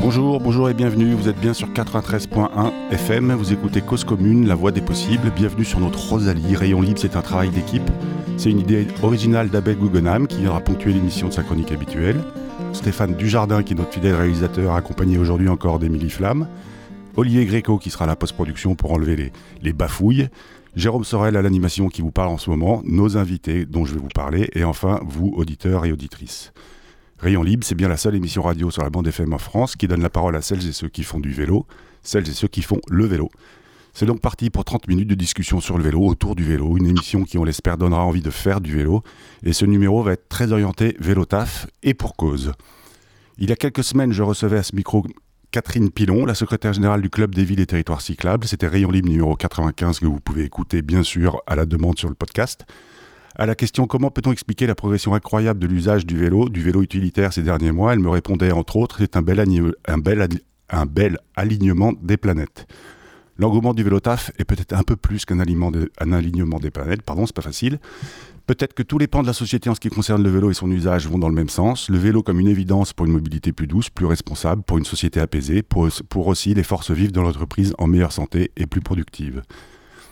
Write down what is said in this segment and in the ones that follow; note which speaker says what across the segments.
Speaker 1: Bonjour, bonjour et bienvenue. Vous êtes bien sur 93.1 FM. Vous écoutez Cause Commune, la voix des possibles. Bienvenue sur notre Rosalie. Rayon Libre, c'est un travail d'équipe. C'est une idée originale d'Abel Guggenheim qui viendra ponctuer l'émission de sa chronique habituelle. Stéphane Dujardin, qui est notre fidèle réalisateur, accompagné aujourd'hui encore d'Émilie Flamme. Olivier Gréco, qui sera à la post-production pour enlever les, les bafouilles. Jérôme Sorel à l'animation qui vous parle en ce moment. Nos invités dont je vais vous parler. Et enfin, vous, auditeurs et auditrices. Rayon Libre, c'est bien la seule émission radio sur la bande FM en France qui donne la parole à celles et ceux qui font du vélo, celles et ceux qui font le vélo. C'est donc parti pour 30 minutes de discussion sur le vélo, autour du vélo, une émission qui, on l'espère, donnera envie de faire du vélo. Et ce numéro va être très orienté vélo taf et pour cause. Il y a quelques semaines, je recevais à ce micro Catherine Pilon, la secrétaire générale du Club des villes et territoires cyclables. C'était Rayon Libre numéro 95 que vous pouvez écouter, bien sûr, à la demande sur le podcast. À la question comment peut-on expliquer la progression incroyable de l'usage du vélo, du vélo utilitaire ces derniers mois, elle me répondait entre autres c'est un bel, alignement des planètes. L'engouement du vélo taf est peut-être un peu plus qu'un alignement des planètes, pardon, c'est pas facile. Peut-être que tous les pans de la société en ce qui concerne le vélo et son usage vont dans le même sens. Le vélo comme une évidence pour une mobilité plus douce, plus responsable, pour une société apaisée, pour, aussi les forces vives de l'entreprise en meilleure santé et plus productive.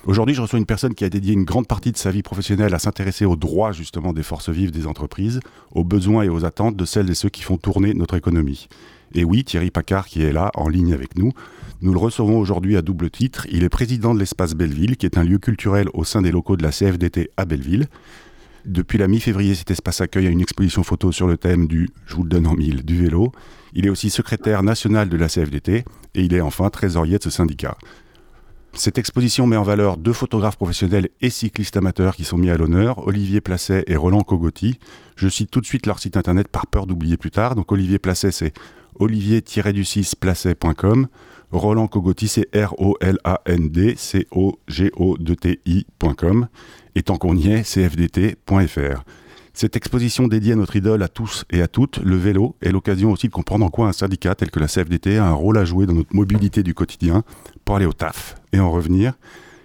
Speaker 1: Aujourd'hui, je reçois une personne qui a dédié une grande partie de sa vie professionnelle à s'intéresser aux droits justement des forces vives des entreprises, aux besoins et aux attentes de celles et ceux qui font tourner notre économie. Et oui, Thierry Paccard qui est là, en ligne avec nous. Nous le recevons aujourd'hui à double titre. Il est président de l'espace Belleville, qui est un lieu culturel au sein des locaux de la CFDT à Belleville. Depuis la mi-février, cet espace accueille une exposition photo sur le thème du, je vous le donne en mille, du vélo. Il est aussi secrétaire national de la CFDT et il est enfin trésorier de ce syndicat. Cette exposition met en valeur deux photographes professionnels et cyclistes amateurs qui sont mis à l'honneur, Olivier Placet et Roland Cogotti. Je cite tout de suite leur site internet par peur d'oublier plus tard. Donc Olivier Placet, c'est olivier-du6placet.com. Roland Cogotti, c'est R-O-L-A-N-D, C-O-G-O-D-T-I.com. Et tant qu'on y est, cfdt.fr. Cette exposition dédiée à notre idole à tous et à toutes, le vélo, est l'occasion aussi de comprendre en quoi un syndicat tel que la CFDT a un rôle à jouer dans notre mobilité du quotidien pour aller au taf et en revenir.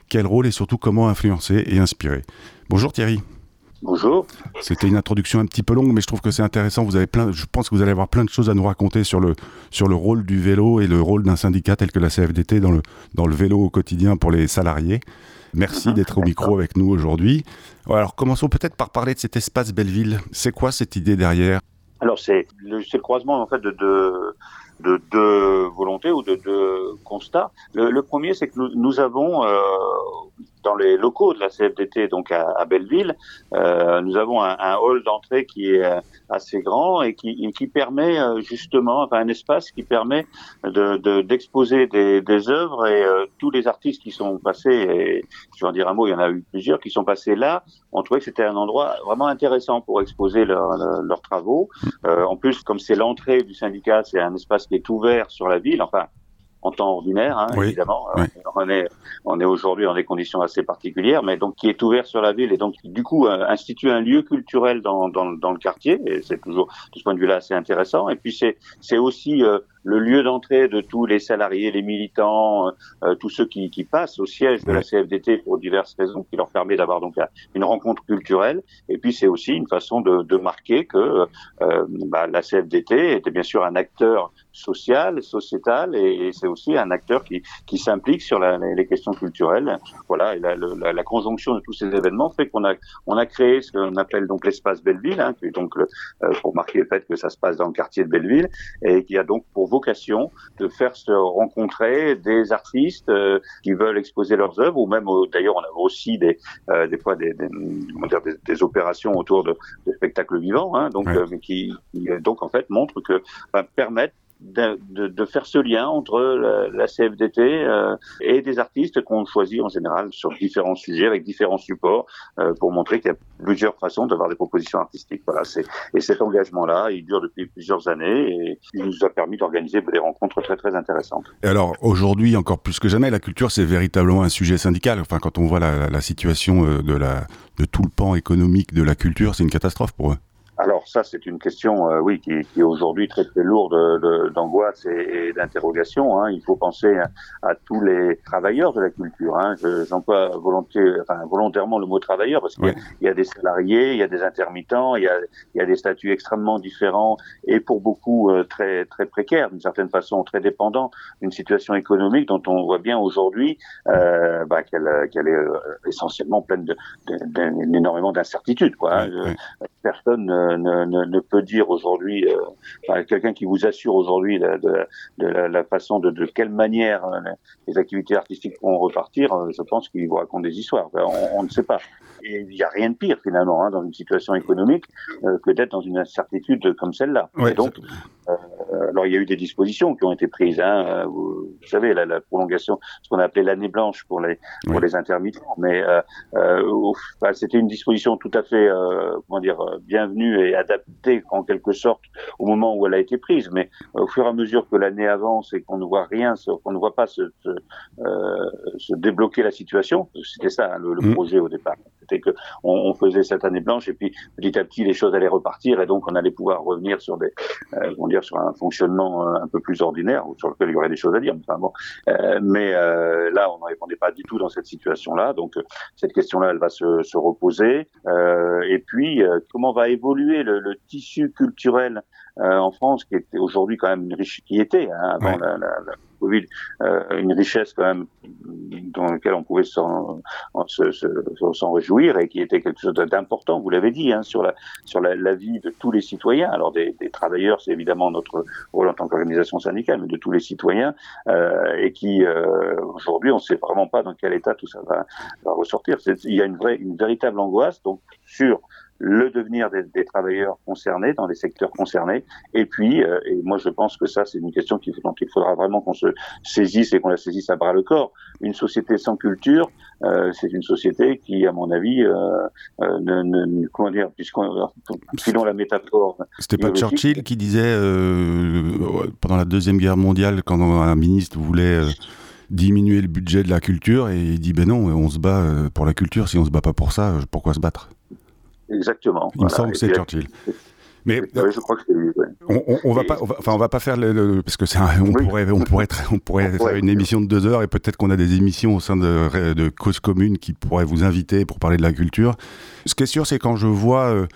Speaker 1: Quel rôle et surtout comment influencer et inspirer. Bonjour Thierry.
Speaker 2: Bonjour.
Speaker 1: C'était une introduction un petit peu longue, mais je trouve que c'est intéressant. Vous avez plein, je pense que vous allez avoir plein de choses à nous raconter sur le, sur le rôle du vélo et le rôle d'un syndicat tel que la CFDT dans le, dans le vélo au quotidien pour les salariés. Merci d'être au micro avec nous aujourd'hui. Alors commençons peut-être par parler de cet espace Belleville. C'est quoi cette idée derrière?
Speaker 2: Alors c'est le, croisement en fait de deux de deux volontés ou de deux constats. Le, premier, c'est que nous, nous avons euh, dans les locaux de la CFDT, donc à, à Belleville, euh, nous avons un, un hall d'entrée qui est assez grand et qui, qui permet euh, justement, enfin un espace qui permet d'exposer de, des, des œuvres et euh, tous les artistes qui sont passés, et je vais en dire un mot, il y en a eu plusieurs qui sont passés là, on trouvait que c'était un endroit vraiment intéressant pour exposer leurs leurs travaux. Euh, en plus, comme c'est l'entrée du syndicat, c'est un espace qui est ouvert sur la ville, enfin en temps ordinaire, hein, oui. évidemment. Oui. On est, on est aujourd'hui dans des conditions assez particulières, mais donc qui est ouvert sur la ville et donc du coup euh, institue un lieu culturel dans, dans, dans le quartier. Et c'est toujours de ce point de vue-là assez intéressant. Et puis c'est c'est aussi euh, le lieu d'entrée de tous les salariés, les militants, euh, tous ceux qui, qui, passent au siège de la CFDT pour diverses raisons, qui leur permet d'avoir donc une rencontre culturelle. Et puis c'est aussi une façon de, de marquer que euh, bah, la CFDT était bien sûr un acteur social, sociétal, et, et c'est aussi un acteur qui, qui s'implique sur la, les questions culturelles. Voilà, et la, la, la, conjonction de tous ces événements fait qu'on a on a créé ce qu'on appelle donc l'espace Belleville, hein, qui est donc le, euh, pour marquer le fait que ça se passe dans le quartier de Belleville, et qui a donc pour vocation de faire se rencontrer des artistes euh, qui veulent exposer leurs œuvres, ou même euh, d'ailleurs on a aussi des euh, des fois des, des, dire, des, des opérations autour de, de spectacles vivants, hein, donc ouais. qui, qui, donc en fait montrent que ben, permettent de, de, de, faire ce lien entre la, la CFDT euh, et des artistes qu'on choisit en général sur différents sujets avec différents supports euh, pour montrer qu'il y a plusieurs façons d'avoir des propositions artistiques. Voilà, c'est et cet engagement-là, il dure depuis plusieurs années et il nous a permis d'organiser des rencontres très très intéressantes.
Speaker 1: Et alors aujourd'hui, encore plus que jamais, la culture c'est véritablement un sujet syndical. Enfin, quand on voit la, la situation euh, de la de tout le pan économique de la culture, c'est une catastrophe pour eux.
Speaker 2: Alors ça, c'est une question, euh, oui, qui, qui, est aujourd'hui très très lourde d'angoisse et, et d'interrogation. Hein. Il faut penser à, tous les travailleurs de la culture. Hein. J'emploie volontiers, enfin, volontairement le mot travailleur parce qu'il y, a des salariés, il y a des intermittents, il y a, il y a des statuts extrêmement différents et pour beaucoup euh, très très précaires, d'une certaine façon très dépendants d'une situation économique dont on voit bien aujourd'hui euh, bah, qu'elle qu'elle est euh, essentiellement pleine d'énormément d'incertitudes. Hein. Personne ne, ne, ne, peut dire aujourd'hui, euh, quelqu'un qui vous assure aujourd'hui de, de, de, la, façon de, de quelle manière euh, les activités artistiques vont repartir, euh, je pense qu'il vous raconte des histoires. On, on, ne sait pas. Et il n'y a rien de pire finalement hein, dans une situation économique que d'être dans une incertitude comme celle-là. donc, alors il y a eu des dispositions qui ont été prises. Hein, euh, vous, savez, la, la, prolongation, ce qu'on a appelé l'année blanche pour les pour les intermittents, mais euh, euh bah, c'était une disposition tout à fait, comment dire, bienvenue et adaptée en quelque sorte au moment où elle a été prise. Mais au fur et à mesure que l'année avance et qu'on ne voit rien, qu'on ne voit pas se, se, se, débloquer la situation, c'était ça hein, le, le mmh. projet au départ. C'était que on, on, faisait cette année blanche et puis petit à petit les choses allaient repartir et donc on allait pouvoir revenir sur des, euh, dire, sur un fonctionnement euh, un peu plus ordinaire sur lequel il y aurait des choses à dire. Enfin, bon, euh, mais euh, là, on ne répondait pas du tout dans cette situation-là. Donc cette question-là, elle va se, se reposer. et puis, comment va évoluer le tissu culturel en France, qui était aujourd'hui quand même une riche, qui était hein, avant la, la, la Covid, euh, une richesse quand même dans laquelle on pouvait s'en réjouir et qui était quelque chose d'important, vous l'avez dit, hein, sur, la, sur la, la, vie de tous les citoyens. Alors des, des travailleurs, c'est évidemment notre rôle en tant qu'organisation syndicale, mais de tous les citoyens, euh, et qui euh, aujourd'hui, on ne sait vraiment pas dans quel état tout ça va, va ressortir. Il y a une vraie, une véritable angoisse donc sur le devenir des, des, travailleurs concernés dans les secteurs concernés. Et puis, euh, et moi je pense que ça c'est une question dont il faudra vraiment qu'on se saisisse et qu'on la saisisse à bras le corps. Une société sans culture, euh, c'est une société qui, à mon avis, euh, ne, ne, comment dire, puisqu'on sinon la métaphore.
Speaker 1: C'était pas Churchill qui disait pendant la deuxième guerre mondiale quand un ministre voulait diminuer le budget de la culture et il dit ben non on se bat pour la culture si on se bat pas pour ça pourquoi se battre?
Speaker 2: Exactement.
Speaker 1: Il me semble que c'est Churchill.
Speaker 2: Mais je crois que c'est lui.
Speaker 1: On, on, on, va pas, enfin, on va pas faire le, parce que c'est, on, pourrait, on pourrait, on pourrait faire une émission de deux heures et peut-être qu'on a des émissions au sein de, de cause commune qui pourraient vous inviter pour parler de la culture. Ce qui est sûr, c'est quand je vois euh,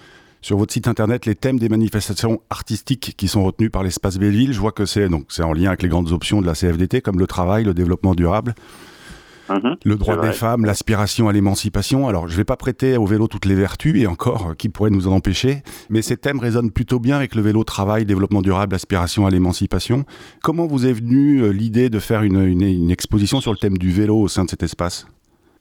Speaker 1: sur votre site internet les thèmes des manifestations artistiques qui sont retenus par l'espace Belleville, je vois que c'est donc c'est en lien avec les grandes options de la CFDT comme le travail, le développement durable. Mhm. le droit des femmes, l'aspiration à l'émancipation. Alors, je ne vais pas prêter au vélo toutes les vertus, et encore, qui pourrait nous en empêcher, mais ces thèmes résonnent plutôt bien avec le vélo travail, développement durable, aspiration à l'émancipation. Comment vous est venue euh, l'idée de faire une, une, une exposition sur le thème du vélo au sein de cet espace?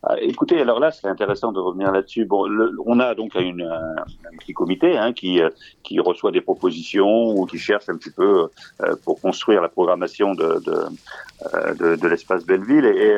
Speaker 2: Ah, écoutez, alors là, c'est intéressant de revenir là-dessus. Bon, on a donc une, un, un petit comité hein, qui, euh, qui reçoit des propositions ou qui cherche un petit peu euh, pour construire la programmation de, de, euh, de, de l'espace Belleville. Et, et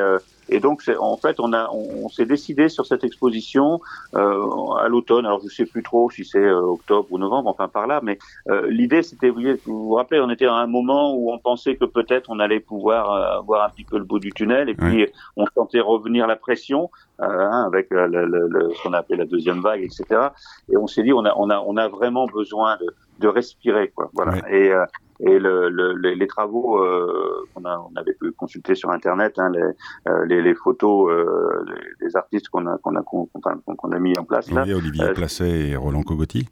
Speaker 2: et donc, en fait, on, a, on, s'est décidé sur cette exposition euh, à l'automne. Alors, je sais plus trop si c'est euh, octobre ou novembre, enfin par là. Mais euh, l'idée, c'était, vous, vous vous rappelez, on était à un moment où on pensait que peut-être on allait pouvoir euh, voir un petit peu le bout du tunnel, et puis on sentait revenir la pression euh, hein, avec le, le, le, ce qu'on a appelé la deuxième vague, etc. Et on s'est dit, on a, on a, on a vraiment besoin de, de respirer, quoi. Voilà. Et et le, le, les, travaux euh, qu'on on avait pu consulter sur internet, hein, les, euh, les, les, photos, euh, les, les, artistes qu'on a qu'on a qu'on a mis en place là.
Speaker 1: Oui, Olivier euh, Placet et Roland Cogotti.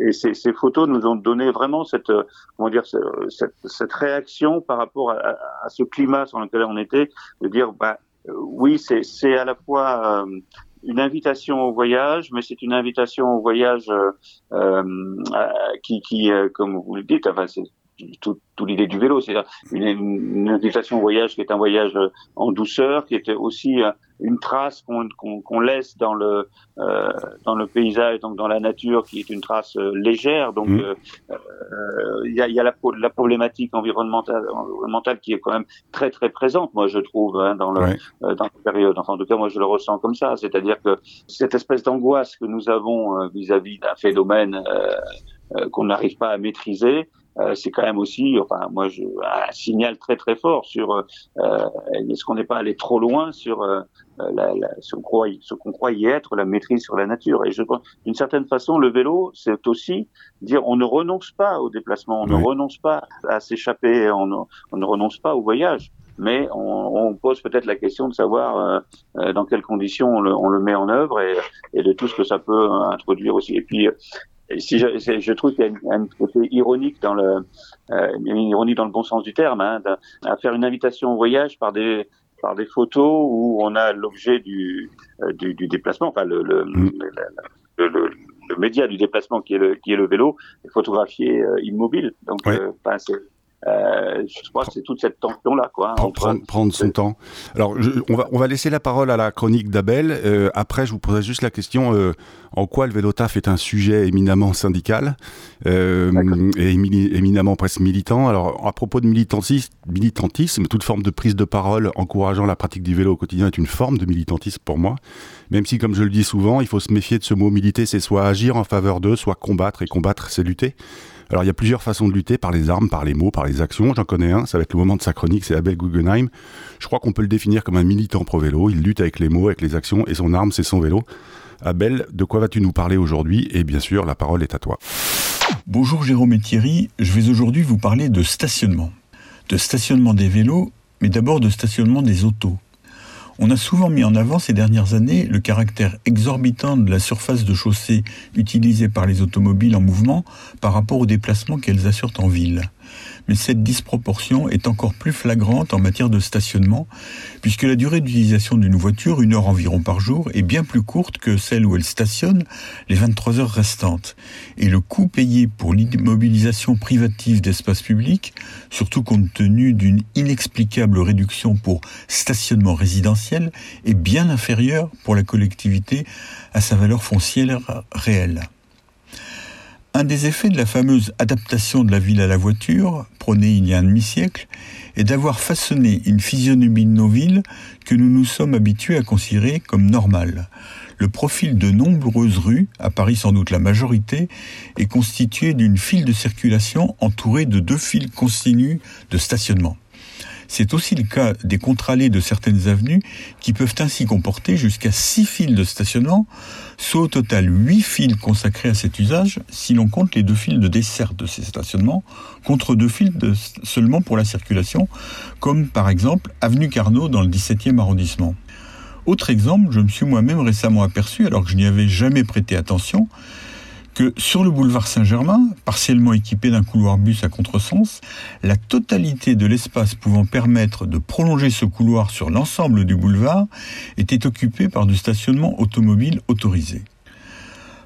Speaker 2: Et ces, ces, photos nous ont donné vraiment cette comment dire cette, cette réaction par rapport à, à, ce climat sur lequel on était, de dire bah oui c'est c'est à la fois une invitation au voyage, mais c'est une invitation au voyage euh, euh, qui, qui comme vous le dites, enfin, toute tout l'idée du vélo, c'est une, une, invitation au voyage qui est un voyage euh, en douceur, qui était aussi euh, une trace qu'on laisse dans le euh, dans le paysage, donc dans la nature, qui est une trace légère. Donc mmh. il y, a, y, a, la, la problématique environnementale, environnementale qui est quand même très très présente, moi je trouve, hein, dans le dans la période. Enfin, en tout cas, moi je le ressens comme ça, c'est-à-dire que cette espèce d'angoisse que nous avons vis-à-vis d'un phénomène qu'on n'arrive pas à maîtriser, euh, c'est quand même aussi, enfin moi, je, un signal très très fort sur euh, est-ce qu'on n'est pas allé trop loin sur la, la, ce qu'on croyait, croyait être la maîtrise sur la nature? Et je pense, d'une certaine façon, le vélo, c'est aussi dire on ne renonce pas au déplacement, on ne renonce pas à s'échapper, on, on ne renonce pas au voyage mais on, on pose peut-être la question de savoir euh, euh, dans quelles conditions on le, on le, met en œuvre et, et, de tout ce que ça peut introduire aussi. Et puis, si je, je trouve qu'il y a une, côté ironique dans le, euh, une ironie dans le bon sens du terme, hein, à faire une invitation au voyage par des par des photos où on a l'objet du, euh, du, du, déplacement, enfin le, le, mm. le, le, le média du déplacement qui est le, qui est le vélo, photographié immobile. Donc, euh, c'est euh, je crois que c'est toute cette tension-là, quoi.
Speaker 1: Prendre, prendre, son temps. Alors, je, on, va, on va laisser la parole à la chronique d'Abel. Euh, après, je vous poserai juste la question euh, en quoi le vélotaf est un sujet éminemment syndical et éminemment presque militant? Alors, à propos de militantisme, militantisme, toute forme de prise de parole encourageant la pratique du vélo au quotidien est une forme de militantisme pour moi. Même si, comme je le dis souvent, il faut se méfier de ce mot militer, c'est soit agir en faveur d'eux, soit combattre, et combattre, c'est lutter. Alors il y a plusieurs façons de lutter, par les armes, par les mots, par les actions. J'en connais un, ça va être le moment de sa chronique, c'est Abel Guggenheim. Je crois qu'on peut le définir comme un militant pro-vélo. Il lutte avec les mots, avec les actions, et son arme, c'est son vélo. Abel, de quoi vas-tu nous parler aujourd'hui? Et bien sûr, la parole est à toi.
Speaker 3: Bonjour Jérôme et Thierry, je vais aujourd'hui vous parler de stationnement. De stationnement des vélos, mais d'abord de stationnement des autos. On a souvent mis en avant ces dernières années le caractère exorbitant de la surface de chaussée utilisée par les automobiles en mouvement par rapport aux déplacements qu'elles assurent en ville mais cette disproportion est encore plus flagrante en matière de stationnement, puisque la durée d'utilisation d'une voiture, une heure environ par jour, est bien plus courte que celle où elle stationne les 23 heures restantes. Et le coût payé pour l'immobilisation privative d'espace public, surtout compte tenu d'une inexplicable réduction pour stationnement résidentiel, est bien inférieur pour la collectivité à sa valeur foncière réelle. Un des effets de la fameuse adaptation de la ville à la voiture, prônée il y a un demi-siècle, est d'avoir façonné une physionomie de nos villes que nous nous sommes habitués à considérer comme normale. Le profil de nombreuses rues, à Paris sans doute la majorité, est constitué d'une file de circulation entourée de deux fils continus de stationnement. C'est aussi le cas des contre-allées de certaines avenues qui peuvent ainsi comporter jusqu'à six fils de stationnement, soit au total huit fils consacrés à cet usage si l'on compte les deux fils de dessert de ces stationnements, contre deux fils seulement pour la circulation, comme par exemple avenue Carnot dans le 17e arrondissement. Autre exemple, je me suis moi-même récemment aperçu, alors que je n'y avais jamais prêté attention, sur le boulevard Saint-Germain, partiellement équipé d'un couloir bus à contresens, la totalité de l'espace pouvant permettre de prolonger ce couloir sur l'ensemble du boulevard était occupée par du stationnement automobile autorisé.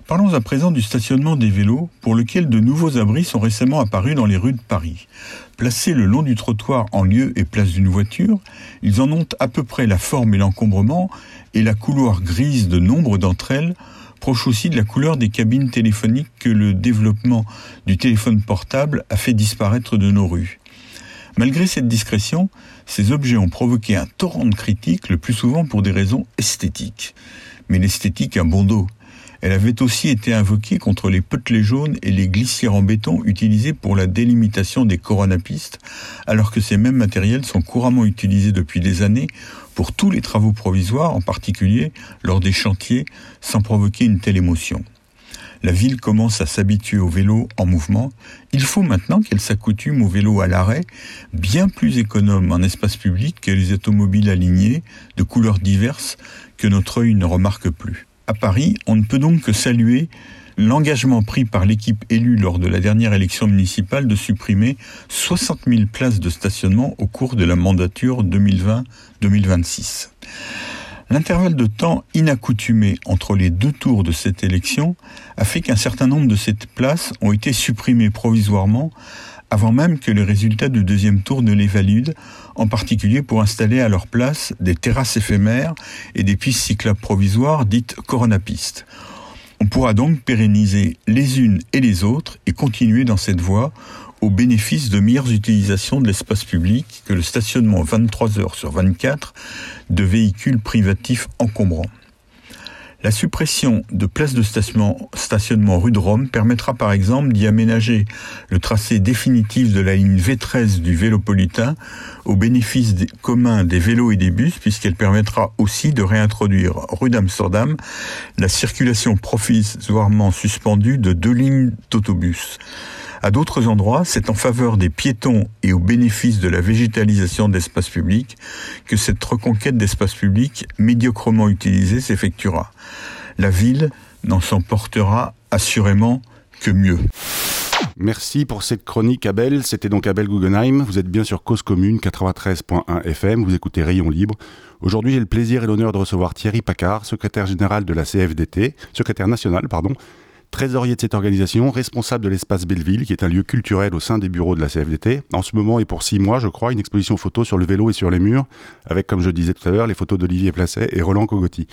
Speaker 3: Parlons à présent du stationnement des vélos, pour lequel de nouveaux abris sont récemment apparus dans les rues de Paris. Placés le long du trottoir en lieu et place d'une voiture, ils en ont à peu près la forme et l'encombrement, et la couloir grise de nombre d'entre elles proche aussi de la couleur des cabines téléphoniques que le développement du téléphone portable a fait disparaître de nos rues. Malgré cette discrétion, ces objets ont provoqué un torrent de critiques, le plus souvent pour des raisons esthétiques. Mais l'esthétique a bon dos. Elle avait aussi été invoquée contre les potelets jaunes et les glissières en béton utilisés pour la délimitation des coronapistes, alors que ces mêmes matériels sont couramment utilisés depuis des années pour tous les travaux provisoires, en particulier lors des chantiers, sans provoquer une telle émotion. La ville commence à s'habituer au vélo en mouvement. Il faut maintenant qu'elle s'accoutume au vélo à l'arrêt, bien plus économe en espace public que les automobiles alignés, de couleurs diverses, que notre œil ne remarque plus. À Paris, on ne peut donc que saluer l'engagement pris par l'équipe élue lors de la dernière élection municipale de supprimer 60 000 places de stationnement au cours de la mandature 2020-2026. L'intervalle de temps inaccoutumé entre les deux tours de cette élection a fait qu'un certain nombre de ces places ont été supprimées provisoirement avant même que les résultats du deuxième tour ne les valident, en particulier pour installer à leur place des terrasses éphémères et des pistes cyclables provisoires dites coronapistes. On pourra donc pérenniser les unes et les autres et continuer dans cette voie au bénéfice de meilleures utilisations de l'espace public que le stationnement 23 heures sur 24 de véhicules privatifs encombrants. La suppression de places de stationnement, rue de Rome permettra par exemple d'y aménager le tracé définitif de la ligne V13 du Vélopolitain au bénéfice commun des vélos et des bus puisqu'elle permettra aussi de réintroduire rue d'Amsterdam la circulation provisoirement suspendue de deux lignes d'autobus. À d'autres endroits, c'est en faveur des piétons et au bénéfice de la végétalisation d'espaces publics que cette reconquête d'espaces publics médiocrement utilisés s'effectuera. La ville n'en s'en portera assurément que mieux.
Speaker 1: Merci pour cette chronique, Abel. C'était donc Abel Guggenheim. Vous êtes bien sur Cause Commune 93.1 FM. Vous écoutez Rayon Libre. Aujourd'hui, j'ai le plaisir et l'honneur de recevoir Thierry Paccard, secrétaire général de la CFDT, secrétaire national, pardon, trésorier de cette organisation, responsable de l'espace Belleville, qui est un lieu culturel au sein des bureaux de la CFDT. En ce moment et pour six mois, je crois, une exposition photo sur le vélo et sur les murs, avec, comme je disais tout à l'heure, les photos d'Olivier Placet et Roland Cogotti.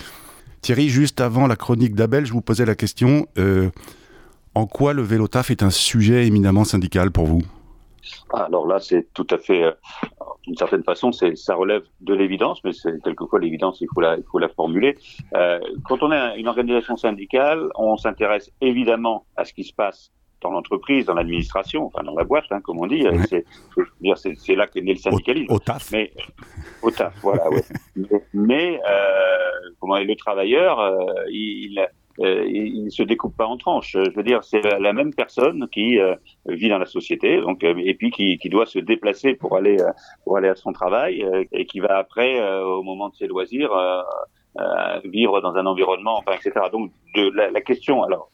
Speaker 1: Thierry, juste avant la chronique d'Abel, je vous posais la question euh, en quoi le vélo taf est un sujet éminemment syndical pour vous?
Speaker 2: Alors là, c'est tout à fait, euh, d'une certaine façon, c'est, ça relève de l'évidence, mais c'est quelquefois l'évidence, il faut la, il faut la formuler. Euh, quand on est une organisation syndicale, on s'intéresse évidemment à ce qui se passe dans l'entreprise, dans l'administration, enfin dans la boîte, hein, comme on dit. C'est, c'est, c'est là qu'est né le syndicalisme.
Speaker 1: Au, taf.
Speaker 2: Mais au taf, voilà. ouais. Mais, mais euh, comment le travailleur, euh, il, euh, il ne se découpe pas en tranches. Je veux dire, c'est la même personne qui euh, vit dans la société, donc euh, et puis qui, qui, doit se déplacer pour aller pour aller à son travail et qui va après, au moment de ses loisirs, vivre dans un environnement, enfin, etc. Donc, de la, la question, alors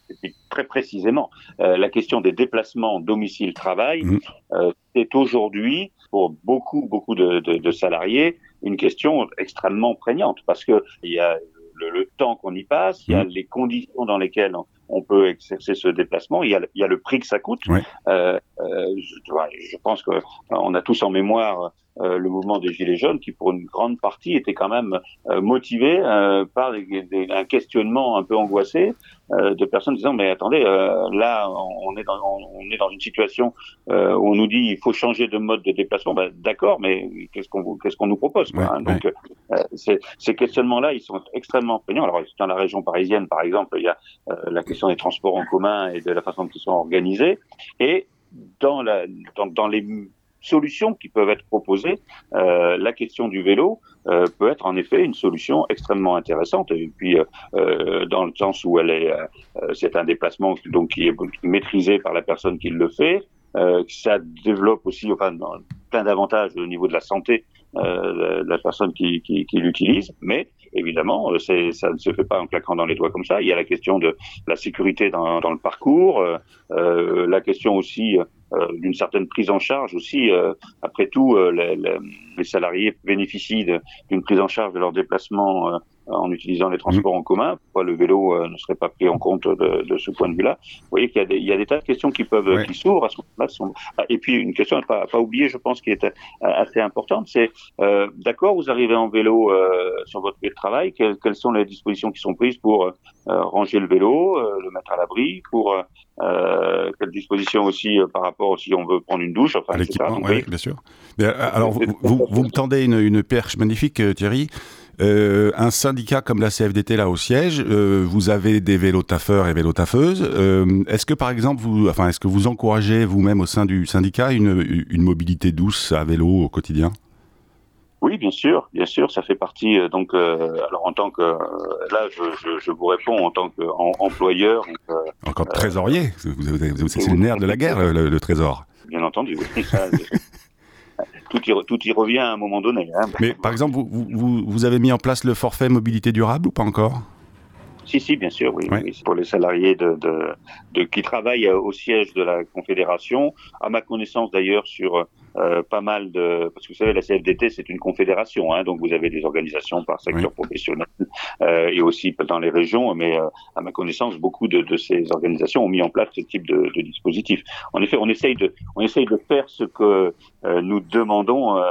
Speaker 2: très précisément, la question des déplacements domicile-travail, mmh. c'est aujourd'hui pour beaucoup beaucoup de, de, de salariés une question extrêmement prégnante parce que il y a le, temps qu'on y passe, il y a mmh. les conditions dans lesquelles on peut exercer ce déplacement, il y a, il y a le prix que ça coûte. Euh, euh, je, je, pense que on a tous en mémoire euh, le mouvement des Gilets jaunes, qui pour une grande partie était quand même euh, motivé euh, par un questionnement un peu angoissé de personnes disant mais attendez là on est dans on est dans une situation où on nous dit il faut changer de mode de déplacement. Ben, d'accord mais qu'est-ce qu'on qu'est-ce qu'on nous propose quoi, hein? donc ces, ces questionnements là ils sont extrêmement prégnants alors dans la région parisienne par exemple il y a la question des transports en commun et de la façon dont ils sont organisés. Et dans, la, dans, dans les solutions qui peuvent être proposées, euh, la question du vélo euh, peut être en effet une solution extrêmement intéressante. Et puis, euh, dans le sens où c'est un déplacement donc qui est maîtrisé par la personne qui le fait. ça développe aussi enfin, plein d'avantages au niveau de la santé de la personne qui, l'utilise, mais évidemment, ça ne se fait pas en claquant dans les doigts comme ça. Il y a la question de la sécurité dans, le parcours, la question aussi d'une certaine prise en charge aussi. Euh, après tout, euh, les, les, salariés bénéficient d'une prise en charge de leurs déplacements en utilisant les transports en commun. Pourquoi le vélo euh, ne serait pas pris en compte de, de ce point de vue-là? Vous voyez qu'il y, y, a des tas de questions qui peuvent qui s'ouvrent à ce moment-là. Ah, et puis une question à pas, pas oublier, je pense, qui est euh, assez importante, c'est euh, d'accord, vous arrivez en vélo euh, sur votre lieu de travail, quelles, quelles, sont les dispositions qui sont prises pour euh, ranger le vélo, le mettre à l'abri, pour euh, quelles dispositions aussi par rapport si on veut prendre une douche, enfin,
Speaker 1: l'équipement, oui, bien sûr. Mais, alors, vous, vous, vous, me tendez une, une perche magnifique, Thierry. Euh, un syndicat comme la CFDT là au siège, euh, vous avez des vélos taffeurs et vélos taffeuses. Euh, est-ce que par exemple vous, enfin, est-ce que vous encouragez vous-même au sein du syndicat une, une mobilité douce à vélo au quotidien?
Speaker 2: Oui, bien sûr, bien sûr, ça fait partie. Donc, alors en tant que là, je, je, je, vous réponds en tant qu'employeur.
Speaker 1: Encore trésorier, c'est le nerf de la guerre, le, le trésor.
Speaker 2: Bien entendu, oui. Tout y, revient à un moment donné. Hein.
Speaker 1: Mais par exemple, vous avez mis en place le forfait mobilité durable ou pas encore?
Speaker 2: Si, si, bien sûr, oui. oui. Pour les salariés de, de, de, qui travaillent au siège de la Confédération, à ma connaissance d'ailleurs sur euh, pas mal de... Parce que vous savez, la CFDT, c'est une confédération, hein, donc vous avez des organisations par secteur professionnel euh, et aussi dans les régions, mais euh, à ma connaissance, beaucoup de, de, ces organisations ont mis en place ce type de, de, dispositif. En effet, on essaye de, on essaye de faire ce que euh, nous demandons euh,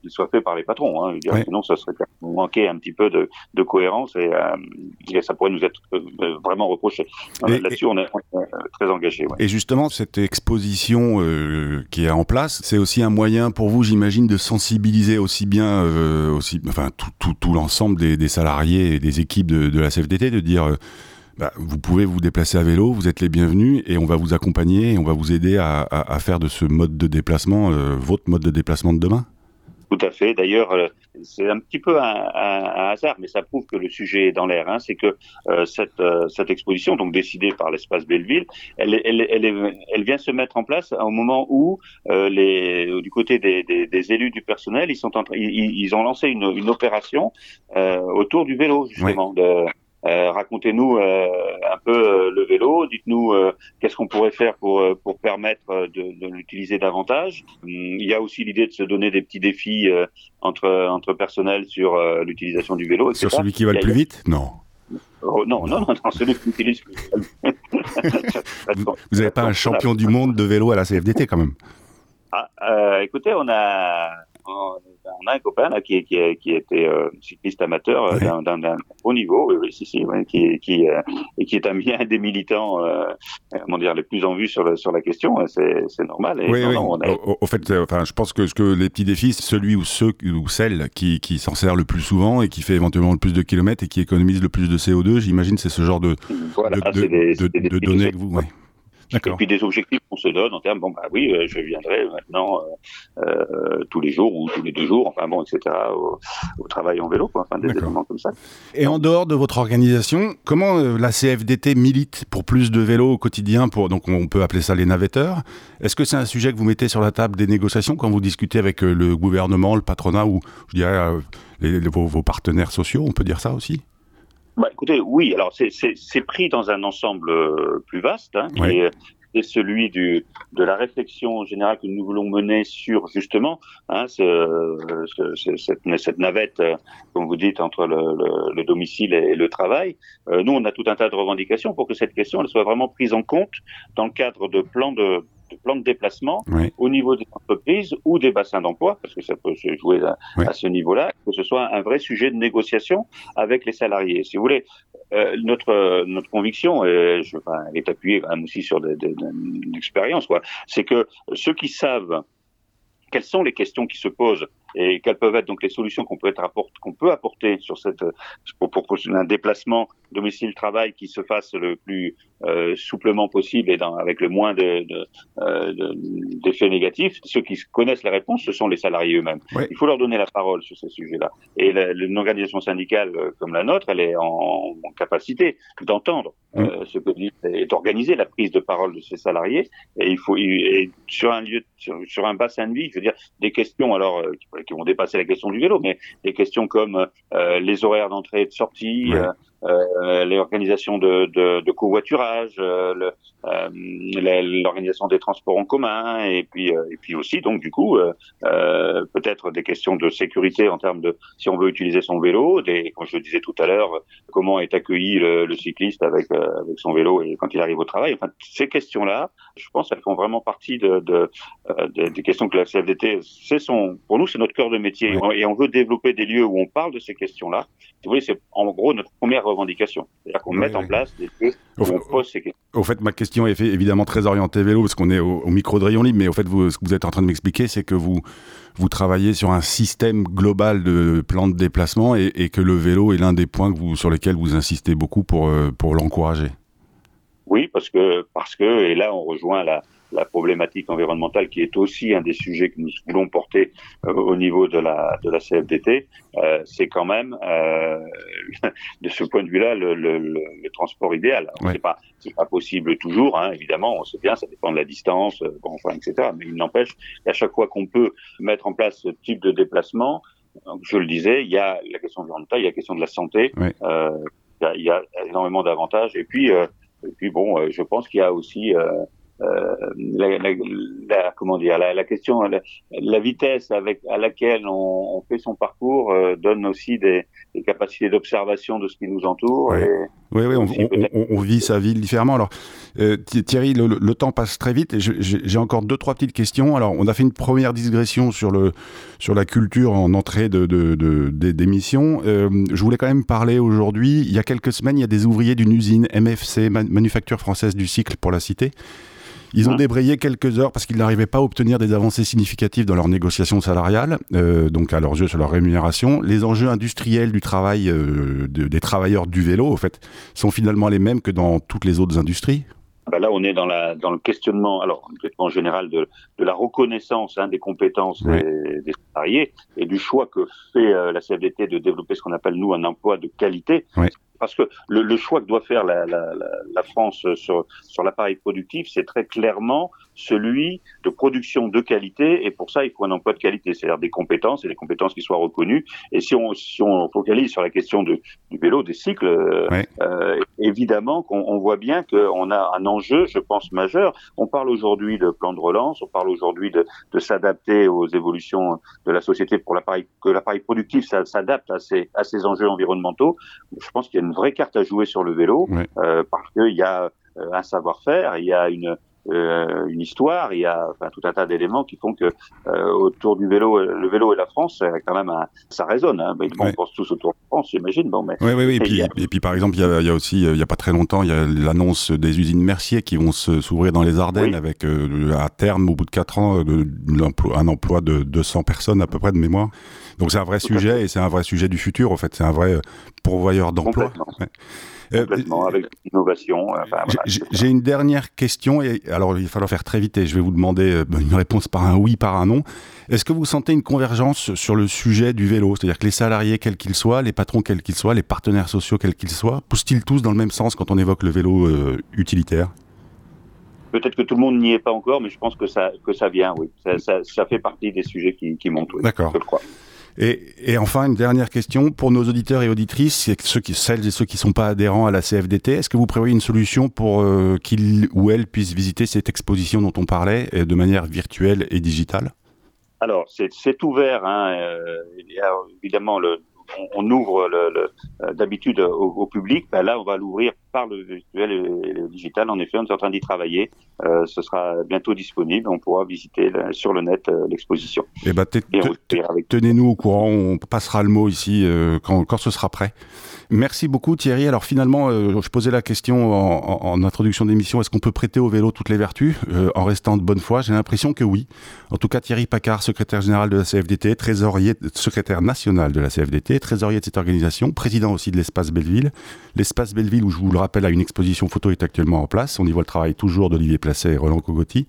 Speaker 2: qu'il soit fait par les patrons. Hein. Dire, Sinon, ça serait manquer un petit peu de, de cohérence et, et ça ça pourrait nous être vraiment reproché. Là-dessus, on est, très engagé.
Speaker 1: Et justement, cette exposition qui est en place, c'est aussi un moyen pour vous, j'imagine, de sensibiliser aussi bien, aussi, enfin, tout, tout, tout l'ensemble des, des, salariés et des équipes de, de la CFDT, de dire bah, vous pouvez vous déplacer à vélo, vous êtes les bienvenus et on va vous accompagner et on va vous aider à, faire de ce mode de déplacement euh, votre mode de déplacement de demain
Speaker 2: tout à fait. D'ailleurs, euh, c'est un petit peu un, hasard, mais ça prouve que le sujet est dans l'air. Hein. C'est que euh, cette, cette exposition, donc décidée par l'espace Belleville, elle, elle, elle, elle, vient se mettre en place au moment où les, du côté des, des, élus du personnel, ils sont en, ils, ils, ont lancé une, une opération autour du vélo justement. De, euh, racontez-nous euh, un peu euh, le vélo, dites-nous qu'est-ce qu'on pourrait faire pour pour permettre de, de l'utiliser davantage. Hum, il y a aussi l'idée de se donner des petits défis entre entre personnel sur l'utilisation du vélo.
Speaker 1: Etc. Sur celui qui va le plus vite? Non.
Speaker 2: Oh, non, non, non, non, celui qui utilise.
Speaker 1: vous n'avez pas un champion du monde de vélo à la CFDT quand même?
Speaker 2: Ah, Écoutez, on a on a un copain là, qui, qui, qui était euh, cycliste amateur euh, d'un haut niveau, oui, si, si, qui, qui, euh, et qui est un des militants, comment dire, les plus en vue sur, le, sur la question. Hein, c'est normal.
Speaker 1: Et oui, oui. au, fait, enfin, je pense que, ce que les petits défis, c'est celui ou ceux ou celle qui, qui s'en sert le plus souvent et qui fait éventuellement le plus de kilomètres et qui économise le plus de CO2. J'imagine c'est ce genre de,
Speaker 2: voilà,
Speaker 1: de, de, de, de données que vous. Ouais.
Speaker 2: Et puis des objectifs qu'on se donne en termes, bon bah oui, euh, je viendrai maintenant euh, euh, tous les jours ou tous les deux jours, enfin bon, etc. Au, travail en vélo, quoi, enfin des éléments comme ça.
Speaker 1: Et en dehors de votre organisation, comment la CFDT milite pour plus de vélos au quotidien pour donc on peut appeler ça les navetteurs Est-ce que c'est un sujet que vous mettez sur la table des négociations quand vous discutez avec le gouvernement, le patronat ou je dirais vos partenaires sociaux On peut dire ça aussi?
Speaker 2: Bah, écoutez, oui. Alors c'est pris dans un ensemble euh, plus vaste, hein, qui est, celui du, de la réflexion générale que nous voulons mener sur justement hein, ce, ce, cette, cette, navette, euh, comme vous dites, entre le, le, domicile et le travail. Euh, nous, on a tout un tas de revendications pour que cette question elle soit vraiment prise en compte dans le cadre de plans de de plan de déplacement au niveau des entreprises ou des bassins d'emploi, parce que ça peut se jouer à, ce niveau-là, que ce soit un vrai sujet de négociation avec les salariés. Si vous voulez, euh, notre notre conviction, et je, enfin, elle est appuyée quand même aussi sur des, des, des expériences, quoi, c'est que ceux qui savent quelles sont les questions qui se posent et quelles peuvent être donc les solutions qu'on peut être qu'on peut apporter sur cette pour, pour, un déplacement domicile travail qui se fasse le plus euh, souplement possible et dans, avec le moins de, de, euh, d'effets négatifs. Ceux qui connaissent les réponses, ce sont les salariés eux-mêmes. Il faut leur donner la parole sur ces sujets-là. Et une organisation syndicale euh, comme la nôtre, elle est en, en capacité d'entendre euh, ce que dit et d'organiser la prise de parole de ces salariés. Et il faut et sur un lieu sur, sur, un bassin de vie, je veux dire des questions alors euh, qui vont dépasser la question du vélo, mais des questions comme euh, les horaires d'entrée et de sortie, euh, euh, l'organisation de, de, de covoiturage, euh, l'organisation des transports en commun, et puis et puis aussi donc du coup peut-être des questions de sécurité en termes de si on veut utiliser son vélo, des comme je le disais tout à l'heure, comment est accueilli le, le cycliste avec avec son vélo et quand il arrive au travail. Enfin ces questions-là, je pense, elles font vraiment partie de, de, des questions que la CFDT, c'est son, pour nous, c'est notre cœur de métier et on veut développer des lieux où on parle de ces questions-là. Vous voyez, c'est en gros notre première revendication. C'est-à-dire qu'on mette en place des lieux où on pose ces questions.
Speaker 1: Au fait, ma question est évidemment très orientée vélo parce qu'on est au, micro de Rayon Libre, mais au fait, vous, ce que vous êtes en train de m'expliquer, c'est que vous, vous travaillez sur un système global de plan de déplacement et, et que le vélo est l'un des points que vous, sur lesquels vous insistez beaucoup pour, euh, pour l'encourager.
Speaker 2: Oui, parce que, parce que, et là, on rejoint la, la problématique environnementale qui est aussi un des sujets que nous voulons porter euh, au niveau de la de la CFDT, euh, c'est quand même euh, de ce point de vue-là le, le, le, transport idéal. Ouais. C'est pas c'est pas possible toujours, hein, évidemment, on sait bien, ça dépend de la distance, euh, bon, enfin, etc. Mais il n'empêche qu'à chaque fois qu'on peut mettre en place ce type de déplacement, je le disais, il y a la question environnementale, il y a la question de la santé. Euh, il y, a, énormément d'avantages. Et puis, et puis bon, je pense qu'il y a aussi euh, la, la, la, comment dire la, la question la, vitesse avec à laquelle on, on fait son parcours euh, donne aussi des, des capacités d'observation de ce qui nous entoure et,
Speaker 1: Oui, oui, on, vit sa ville différemment. Alors, euh, Thierry, le, temps passe très vite j'ai encore deux, trois petites questions. Alors, on a fait une première digression sur, le, sur la culture en entrée de, d'émissions. Euh, je voulais quand même parler aujourd'hui. Il y a quelques semaines, il y a des ouvriers d'une usine MFC, Manufacture Française du Cycle, pour la cité, ils ont débrayé quelques heures parce qu'ils n'arrivaient pas à obtenir des avancées significatives dans leurs négociations salariales, euh, donc à leurs yeux sur leur rémunération. Les enjeux industriels du travail euh, des travailleurs du vélo, en fait, sont finalement les mêmes que dans toutes les autres industries.
Speaker 2: Ben là, on est dans, la, dans le questionnement, alors en général, de, de la reconnaissance hein, des compétences des, des, salariés et du choix que fait euh, la CFDT de développer ce qu'on appelle nous un emploi de qualité. Oui parce que le, choix que doit faire la, France sur l'appareil productif, c'est très clairement celui de production de qualité, et pour ça, il faut un emploi de qualité, c'est-à-dire des compétences et des compétences qui soient reconnues. Et si on, si on focalise sur la question de, du vélo, des cycles, euh, évidemment qu'on on voit bien qu'on a un enjeu, je pense, majeur. On parle aujourd'hui de plan de relance, on parle aujourd'hui de, de s'adapter aux évolutions de la société pour l'appareil, que l'appareil productif s'adapte à ces, à ces enjeux environnementaux. Je pense qu'il y a une vraie carte à jouer sur le vélo, euh, parce qu'il y a euh, un savoir-faire, il y a une, euh, une histoire, il y a enfin, tout un tas d'éléments qui font que euh, autour du vélo, le vélo et la France, quand même, un, ça résonne. Hein. On pense tous autour de France, j'imagine. Bon, mais
Speaker 1: oui, oui, oui. Et, puis, et puis, par exemple, il y, a, il y a, aussi, il y a pas très longtemps, il y a l'annonce des usines Mercier qui vont s'ouvrir dans les Ardennes avec à terme, au bout de 4 ans, un emploi de 200 personnes à peu près de mémoire. Donc c'est un vrai sujet et c'est un vrai sujet du futur, en fait. C'est un vrai pourvoyeur d'emploi.
Speaker 2: Euh, Complètement, avec l'innovation.
Speaker 1: J'ai une dernière question, et alors il va falloir faire très vite et je vais vous demander euh, une réponse par un oui, par un non. Est-ce que vous sentez une convergence sur le sujet du vélo? C'est-à-dire que les salariés, quels qu'ils soient, les patrons, quels qu'ils soient, les partenaires sociaux, quels qu'ils soient, poussent-ils tous dans le même sens quand on évoque le vélo euh, utilitaire?
Speaker 2: Peut-être que tout le monde n'y est pas encore, mais je pense que ça, que ça vient, oui. Ça, ça, fait partie des sujets qui, qui montent, oui.
Speaker 1: D'accord. Je crois. Et, enfin, une dernière question pour nos auditeurs et auditrices, celles et ceux qui ne sont pas adhérents à la CFDT. Est-ce que vous prévoyez une solution pour euh, qu'ils ou elles puissent visiter cette exposition dont on parlait de manière virtuelle et digitale?
Speaker 2: Alors, c'est ouvert. Hein, euh, évidemment, le, on, ouvre le, euh, d'habitude au, public, ben là on va l'ouvrir par le virtuel et le digital. En effet, on est en train d'y travailler. Euh, ce sera bientôt disponible. On pourra visiter sur le net euh, l'exposition.
Speaker 1: Eh ben, tenez-nous au courant. On passera le mot ici quand, quand ce sera prêt. Merci beaucoup Thierry. Alors finalement, euh, je posais la question en, introduction d'émission, est-ce qu'on peut prêter au vélo toutes les vertus euh, en restant de bonne foi? J'ai l'impression que oui. En tout cas, Thierry Paccard, secrétaire général de la CFDT, trésorier, secrétaire national de la CFDT, trésorier de cette organisation, président aussi de l'espace Belleville. L'espace Belleville, où je vous le rappelle, a une exposition photo est actuellement en place. On y voit le travail toujours d'Olivier Placet et Roland Cogotti.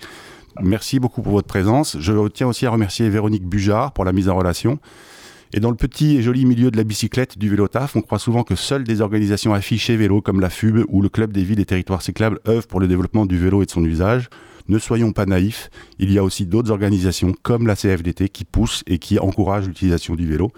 Speaker 1: Merci beaucoup pour votre présence. Je tiens aussi à remercier Véronique Bujard pour la mise en relation. Et dans le petit et joli milieu de la bicyclette du vélo taf, on croit souvent que seules des organisations affichées vélo comme la FUB ou le Club des villes et territoires cyclables œuvrent pour le développement du vélo et de son usage. Ne soyons pas naïfs, il y a aussi d'autres organisations comme la CFDT qui poussent et qui encouragent l'utilisation du vélo.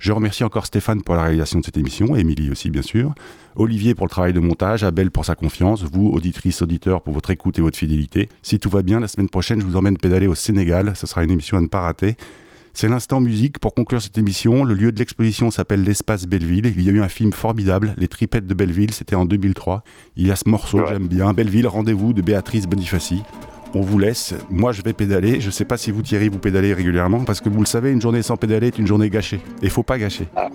Speaker 1: Je remercie encore Stéphane pour la réalisation de cette émission, Émilie aussi bien sûr, Olivier pour le travail de montage, Abel pour sa confiance, vous, auditrices, auditeurs, pour votre écoute et votre fidélité. Si tout va bien, la semaine prochaine, je vous emmène pédaler au Sénégal, ce sera une émission à ne pas rater. C'est l'instant musique. Pour conclure cette émission, le lieu de l'exposition s'appelle l'Espace Belleville. Il y a eu un film formidable, Les Tripettes de Belleville, c'était en 2003. Il y a ce morceau, j'aime bien. Belleville, rendez-vous de Béatrice Bonifaci. On vous laisse. Moi, je vais pédaler. Je ne sais pas si vous, Thierry, vous pédalez régulièrement, parce que vous le savez, une journée sans pédaler est une journée gâchée. Et il faut pas gâcher.
Speaker 2: Ah,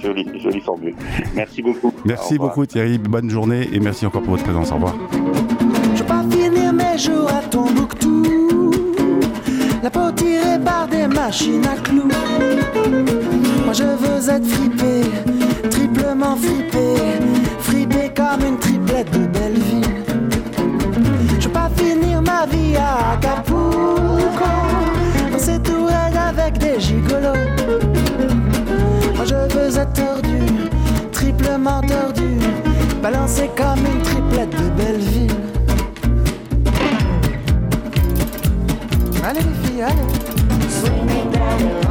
Speaker 2: jolie, jolie formule. Merci beaucoup.
Speaker 1: Merci beaucoup, Thierry. Bonne journée et merci encore pour votre présence. Au revoir. Je pas finir mes jours à la peau tirée par des machines à clous. Moi je veux être fripé, triplement fripé, fripé comme une triplette de Belleville. Je veux pas finir ma vie à Acapulco, dans ces tourelles avec des gigolos. Moi je veux être tordu, triplement tordu, balancé comme une triplette de Belleville. Allez les filles, allez. Swimming down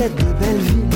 Speaker 1: reflète
Speaker 4: de belles.